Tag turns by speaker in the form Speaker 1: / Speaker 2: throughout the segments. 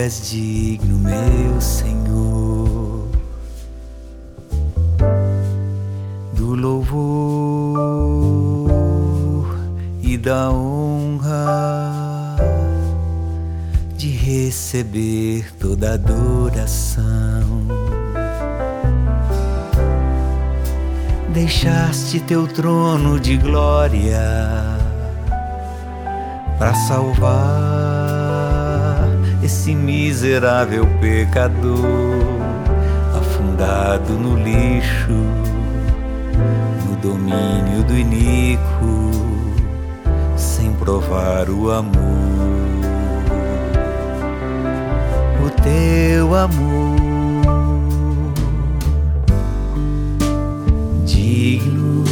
Speaker 1: és digno, meu Senhor, do louvor e da honra de receber toda adoração. Deixaste teu trono de glória para salvar esse miserável pecador afundado no lixo, no domínio do iníquo, sem provar o amor, o teu amor. Digno,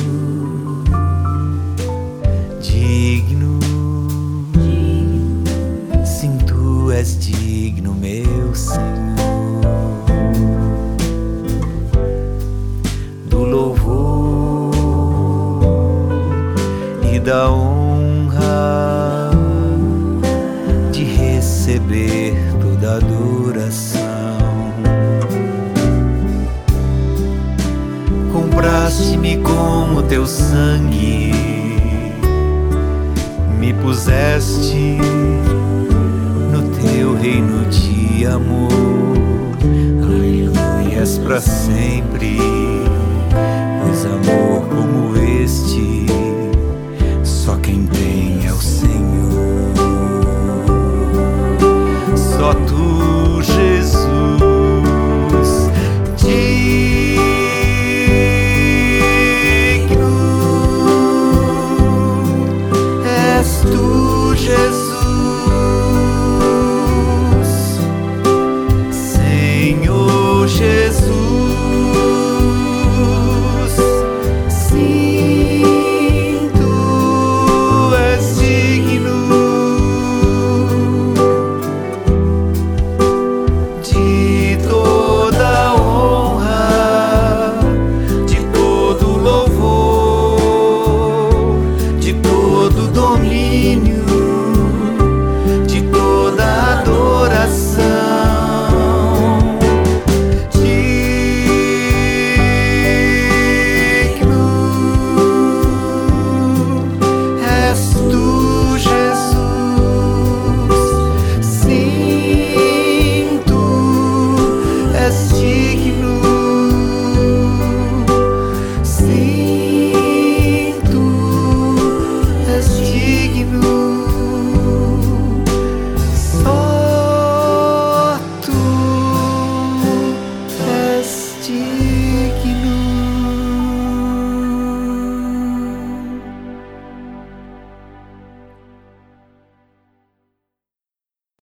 Speaker 1: digno, és digno, meu Senhor, do louvor e da honra de receber toda adoração. compraste-me com o teu sangue, me puseste reino de amor. Aleluias para sempre.